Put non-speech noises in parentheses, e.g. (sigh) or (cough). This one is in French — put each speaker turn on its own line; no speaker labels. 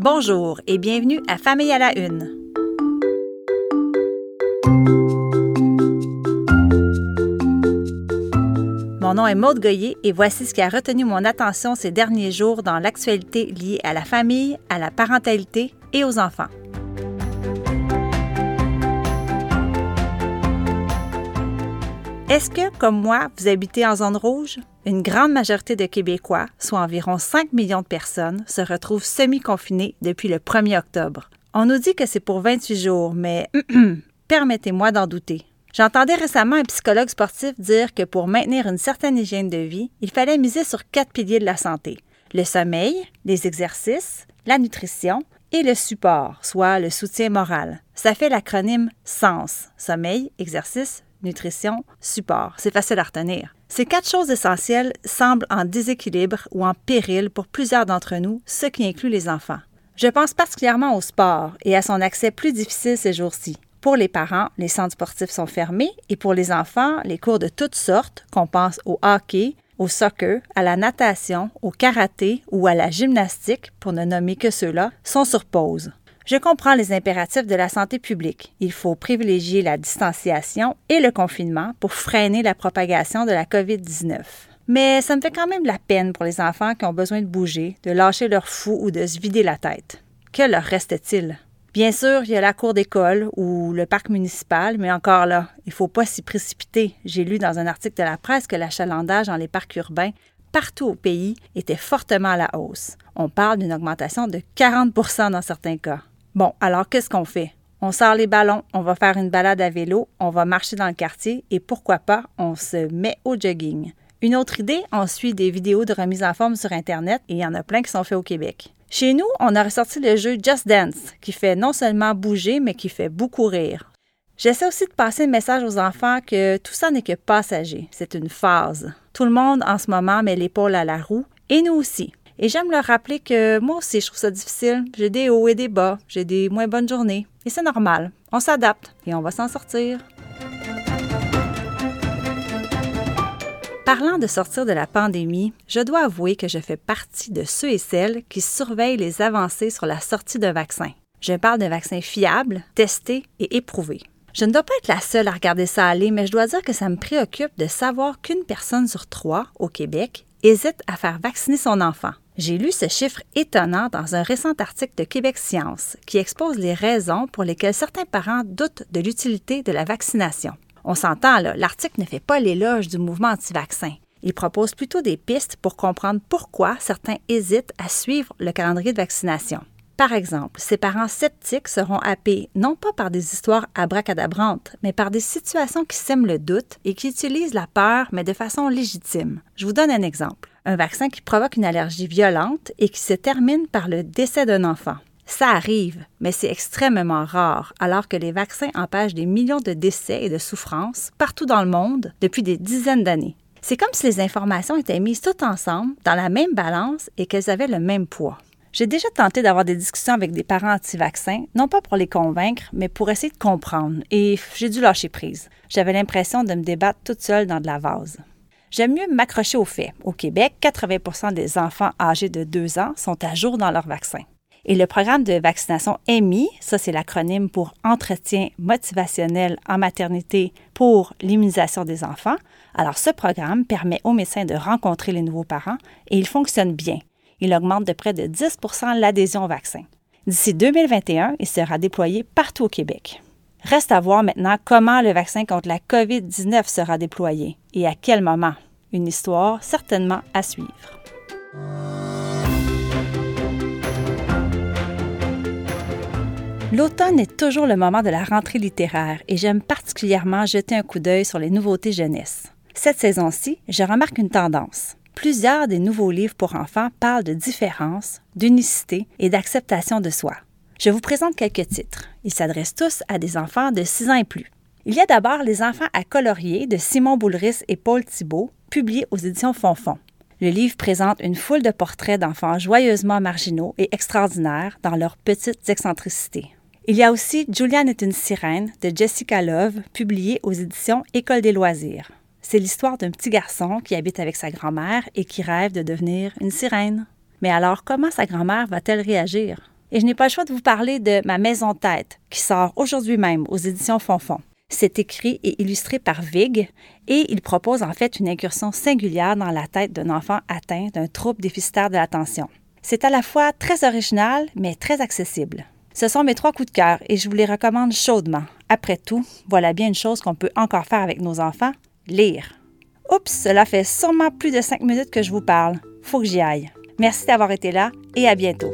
Bonjour et bienvenue à Famille à la Une. Mon nom est Maude Goyer et voici ce qui a retenu mon attention ces derniers jours dans l'actualité liée à la famille, à la parentalité et aux enfants. Est-ce que, comme moi, vous habitez en zone rouge? Une grande majorité de Québécois, soit environ 5 millions de personnes, se retrouvent semi-confinés depuis le 1er octobre. On nous dit que c'est pour 28 jours, mais (clears throat) permettez-moi d'en douter. J'entendais récemment un psychologue sportif dire que pour maintenir une certaine hygiène de vie, il fallait miser sur quatre piliers de la santé. Le sommeil, les exercices, la nutrition et le support, soit le soutien moral. Ça fait l'acronyme SENS, sommeil, exercice, nutrition, support. C'est facile à retenir. Ces quatre choses essentielles semblent en déséquilibre ou en péril pour plusieurs d'entre nous, ce qui inclut les enfants. Je pense particulièrement au sport et à son accès plus difficile ces jours-ci. Pour les parents, les centres sportifs sont fermés et pour les enfants, les cours de toutes sortes, qu'on pense au hockey, au soccer, à la natation, au karaté ou à la gymnastique, pour ne nommer que ceux-là, sont sur pause. Je comprends les impératifs de la santé publique. Il faut privilégier la distanciation et le confinement pour freiner la propagation de la COVID-19. Mais ça me fait quand même de la peine pour les enfants qui ont besoin de bouger, de lâcher leur fou ou de se vider la tête. Que leur reste-t-il? Bien sûr, il y a la cour d'école ou le parc municipal, mais encore là, il ne faut pas s'y précipiter. J'ai lu dans un article de la presse que l'achalandage dans les parcs urbains partout au pays était fortement à la hausse. On parle d'une augmentation de 40% dans certains cas. Bon, alors qu'est-ce qu'on fait? On sort les ballons, on va faire une balade à vélo, on va marcher dans le quartier et pourquoi pas, on se met au jogging. Une autre idée, on suit des vidéos de remise en forme sur Internet et il y en a plein qui sont faits au Québec. Chez nous, on a ressorti le jeu Just Dance, qui fait non seulement bouger, mais qui fait beaucoup rire. J'essaie aussi de passer le message aux enfants que tout ça n'est que passager, c'est une phase. Tout le monde en ce moment met l'épaule à la roue, et nous aussi. Et j'aime leur rappeler que moi aussi, je trouve ça difficile. J'ai des hauts et des bas, j'ai des moins bonnes journées. Et c'est normal. On s'adapte et on va s'en sortir. Parlant de sortir de la pandémie, je dois avouer que je fais partie de ceux et celles qui surveillent les avancées sur la sortie de vaccins. Je parle de vaccins fiables, testés et éprouvés. Je ne dois pas être la seule à regarder ça aller, mais je dois dire que ça me préoccupe de savoir qu'une personne sur trois au Québec hésite à faire vacciner son enfant. J'ai lu ce chiffre étonnant dans un récent article de Québec Science qui expose les raisons pour lesquelles certains parents doutent de l'utilité de la vaccination. On s'entend, là, l'article ne fait pas l'éloge du mouvement anti-vaccin. Il propose plutôt des pistes pour comprendre pourquoi certains hésitent à suivre le calendrier de vaccination. Par exemple, ces parents sceptiques seront happés non pas par des histoires abracadabrantes, mais par des situations qui sèment le doute et qui utilisent la peur, mais de façon légitime. Je vous donne un exemple. Un vaccin qui provoque une allergie violente et qui se termine par le décès d'un enfant. Ça arrive, mais c'est extrêmement rare, alors que les vaccins empêchent des millions de décès et de souffrances partout dans le monde depuis des dizaines d'années. C'est comme si les informations étaient mises toutes ensemble dans la même balance et qu'elles avaient le même poids. J'ai déjà tenté d'avoir des discussions avec des parents anti-vaccins, non pas pour les convaincre, mais pour essayer de comprendre, et j'ai dû lâcher prise. J'avais l'impression de me débattre toute seule dans de la vase. J'aime mieux m'accrocher aux faits. Au Québec, 80% des enfants âgés de 2 ans sont à jour dans leur vaccin. Et le programme de vaccination EMI, ça c'est l'acronyme pour Entretien motivationnel en maternité pour l'immunisation des enfants. Alors ce programme permet aux médecins de rencontrer les nouveaux parents et il fonctionne bien il augmente de près de 10 l'adhésion au vaccin. D'ici 2021, il sera déployé partout au Québec. Reste à voir maintenant comment le vaccin contre la COVID-19 sera déployé et à quel moment. Une histoire certainement à suivre. L'automne est toujours le moment de la rentrée littéraire et j'aime particulièrement jeter un coup d'œil sur les nouveautés jeunesse. Cette saison-ci, je remarque une tendance. Plusieurs des nouveaux livres pour enfants parlent de différence, d'unicité et d'acceptation de soi. Je vous présente quelques titres. Ils s'adressent tous à des enfants de 6 ans et plus. Il y a d'abord Les enfants à colorier de Simon Boulris et Paul Thibault, publié aux éditions Fonfon. Le livre présente une foule de portraits d'enfants joyeusement marginaux et extraordinaires dans leurs petites excentricités. Il y a aussi Julian est une sirène de Jessica Love, publié aux éditions École des loisirs. C'est l'histoire d'un petit garçon qui habite avec sa grand-mère et qui rêve de devenir une sirène. Mais alors, comment sa grand-mère va-t-elle réagir? Et je n'ai pas le choix de vous parler de Ma maison tête, qui sort aujourd'hui même aux éditions Fonfon. C'est écrit et illustré par Vig et il propose en fait une incursion singulière dans la tête d'un enfant atteint d'un trouble déficitaire de l'attention. C'est à la fois très original mais très accessible. Ce sont mes trois coups de cœur et je vous les recommande chaudement. Après tout, voilà bien une chose qu'on peut encore faire avec nos enfants, lire. Oups, cela fait sûrement plus de cinq minutes que je vous parle. Faut que j'y aille. Merci d'avoir été là et à bientôt.